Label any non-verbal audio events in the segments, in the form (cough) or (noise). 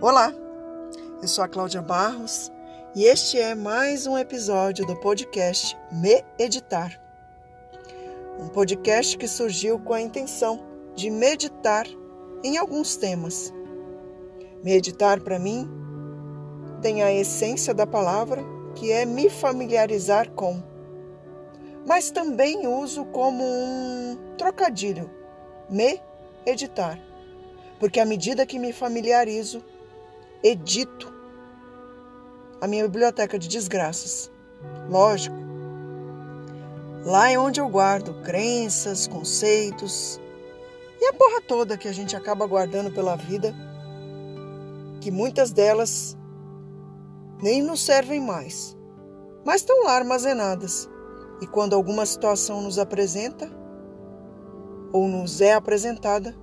Olá, eu sou a Cláudia Barros e este é mais um episódio do podcast Me Editar. Um podcast que surgiu com a intenção de meditar em alguns temas. Meditar para mim tem a essência da palavra, que é me familiarizar com. Mas também uso como um trocadilho, me editar porque à medida que me familiarizo, edito a minha biblioteca de desgraças. Lógico, lá é onde eu guardo crenças, conceitos e a porra toda que a gente acaba guardando pela vida, que muitas delas nem nos servem mais, mas estão lá armazenadas. E quando alguma situação nos apresenta ou nos é apresentada,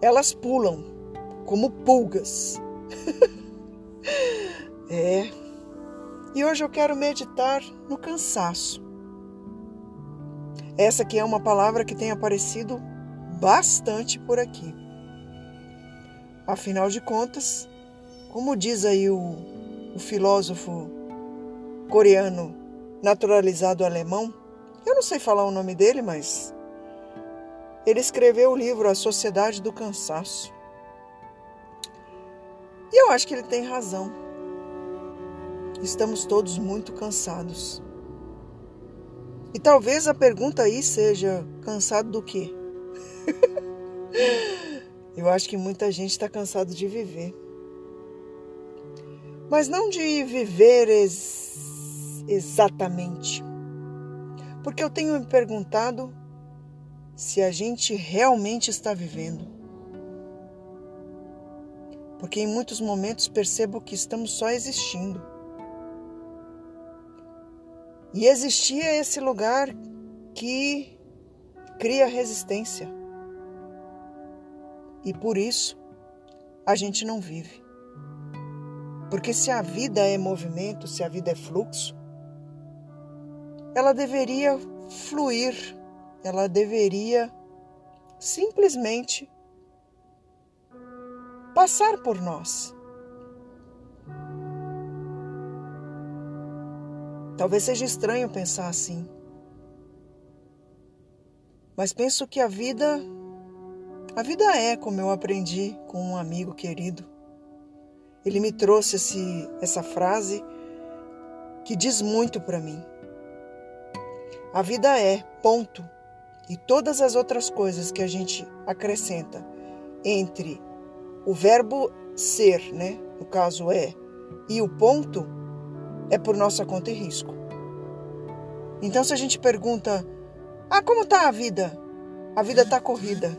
elas pulam como pulgas. (laughs) é. E hoje eu quero meditar no cansaço. Essa aqui é uma palavra que tem aparecido bastante por aqui. Afinal de contas, como diz aí o, o filósofo coreano naturalizado alemão, eu não sei falar o nome dele, mas ele escreveu o livro A Sociedade do Cansaço. E eu acho que ele tem razão. Estamos todos muito cansados. E talvez a pergunta aí seja: cansado do quê? (laughs) eu acho que muita gente está cansado de viver. Mas não de viver ex exatamente. Porque eu tenho me perguntado se a gente realmente está vivendo. Porque em muitos momentos percebo que estamos só existindo. E existir é esse lugar que cria resistência. E por isso a gente não vive. Porque se a vida é movimento, se a vida é fluxo, ela deveria fluir ela deveria simplesmente passar por nós. Talvez seja estranho pensar assim. Mas penso que a vida a vida é como eu aprendi com um amigo querido. Ele me trouxe esse, essa frase que diz muito para mim. A vida é, ponto e todas as outras coisas que a gente acrescenta entre o verbo ser, né? No caso é, e o ponto é por nossa conta e risco. Então se a gente pergunta: "Ah, como tá a vida?" A vida tá corrida.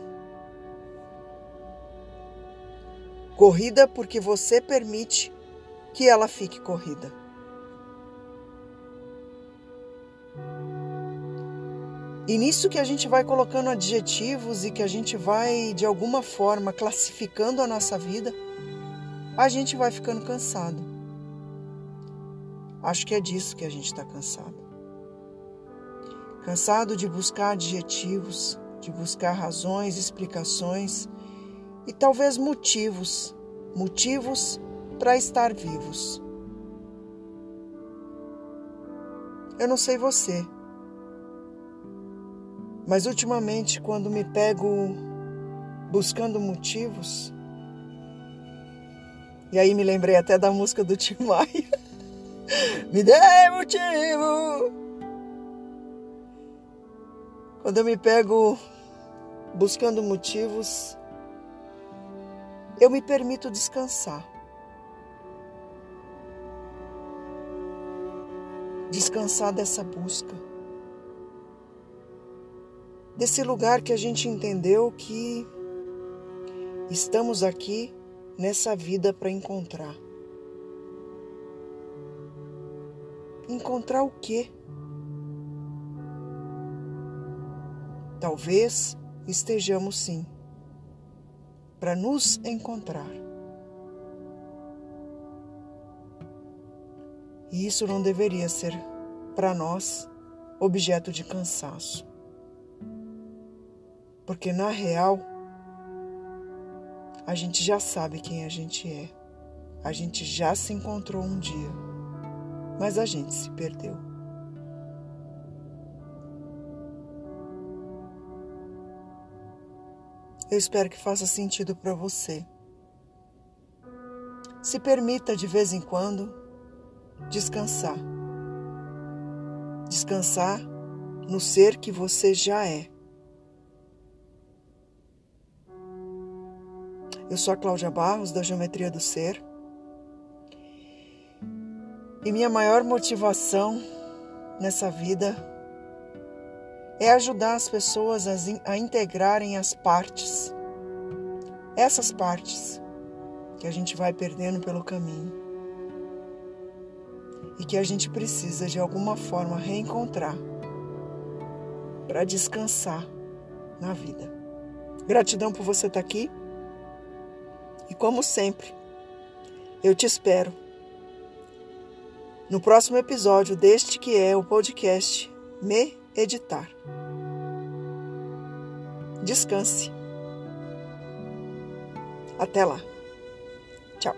Corrida porque você permite que ela fique corrida. E nisso que a gente vai colocando adjetivos e que a gente vai, de alguma forma, classificando a nossa vida, a gente vai ficando cansado. Acho que é disso que a gente está cansado. Cansado de buscar adjetivos, de buscar razões, explicações e talvez motivos motivos para estar vivos. Eu não sei você. Mas ultimamente, quando me pego buscando motivos, e aí me lembrei até da música do Tim Maia. (laughs) me dê motivo! Quando eu me pego buscando motivos, eu me permito descansar. Descansar dessa busca desse lugar que a gente entendeu que estamos aqui nessa vida para encontrar. Encontrar o quê? Talvez estejamos sim para nos encontrar. E isso não deveria ser para nós objeto de cansaço. Porque na real, a gente já sabe quem a gente é. A gente já se encontrou um dia, mas a gente se perdeu. Eu espero que faça sentido para você. Se permita de vez em quando descansar. Descansar no ser que você já é. Eu sou a Cláudia Barros, da Geometria do Ser. E minha maior motivação nessa vida é ajudar as pessoas a, integrarem as partes, essas partes que a gente vai perdendo pelo caminho e que a gente precisa de alguma forma reencontrar para descansar na vida. Gratidão por você estar aqui. E como sempre, eu te espero no próximo episódio deste que é o podcast Me Editar. Descanse. Até lá. Tchau.